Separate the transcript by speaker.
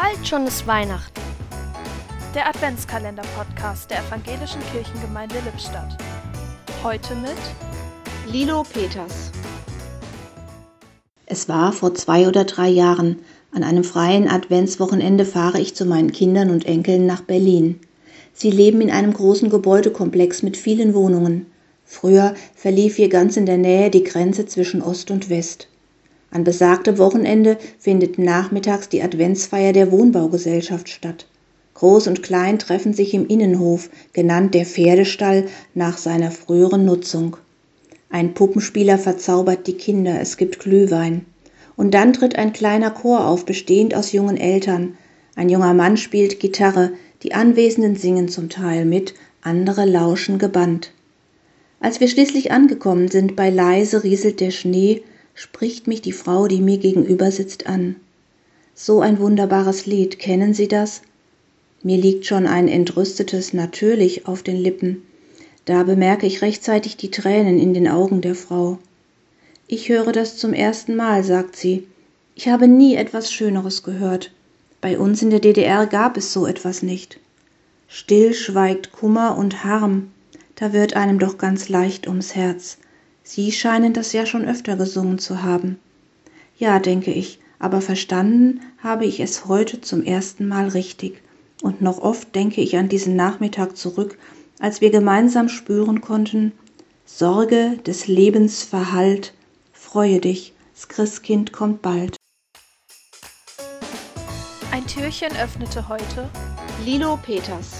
Speaker 1: Bald schon ist Weihnachten.
Speaker 2: Der Adventskalender-Podcast der Evangelischen Kirchengemeinde Lippstadt. Heute mit
Speaker 3: Lilo Peters. Es war vor zwei oder drei Jahren. An einem freien Adventswochenende fahre ich zu meinen Kindern und Enkeln nach Berlin. Sie leben in einem großen Gebäudekomplex mit vielen Wohnungen. Früher verlief hier ganz in der Nähe die Grenze zwischen Ost und West. An besagtem Wochenende findet nachmittags die Adventsfeier der Wohnbaugesellschaft statt. Groß und Klein treffen sich im Innenhof, genannt der Pferdestall nach seiner früheren Nutzung. Ein Puppenspieler verzaubert die Kinder, es gibt Glühwein. Und dann tritt ein kleiner Chor auf, bestehend aus jungen Eltern. Ein junger Mann spielt Gitarre, die Anwesenden singen zum Teil mit, andere lauschen gebannt. Als wir schließlich angekommen sind, bei leise rieselt der Schnee, spricht mich die Frau, die mir gegenüber sitzt, an. So ein wunderbares Lied, kennen Sie das? Mir liegt schon ein entrüstetes Natürlich auf den Lippen. Da bemerke ich rechtzeitig die Tränen in den Augen der Frau. Ich höre das zum ersten Mal, sagt sie. Ich habe nie etwas Schöneres gehört. Bei uns in der DDR gab es so etwas nicht. Still schweigt Kummer und Harm. Da wird einem doch ganz leicht ums Herz. Sie scheinen das ja schon öfter gesungen zu haben. Ja, denke ich, aber verstanden habe ich es heute zum ersten Mal richtig. Und noch oft denke ich an diesen Nachmittag zurück, als wir gemeinsam spüren konnten, Sorge des Lebens verhallt, freue dich, das Christkind kommt bald.
Speaker 2: Ein Türchen öffnete heute
Speaker 3: Lilo Peters.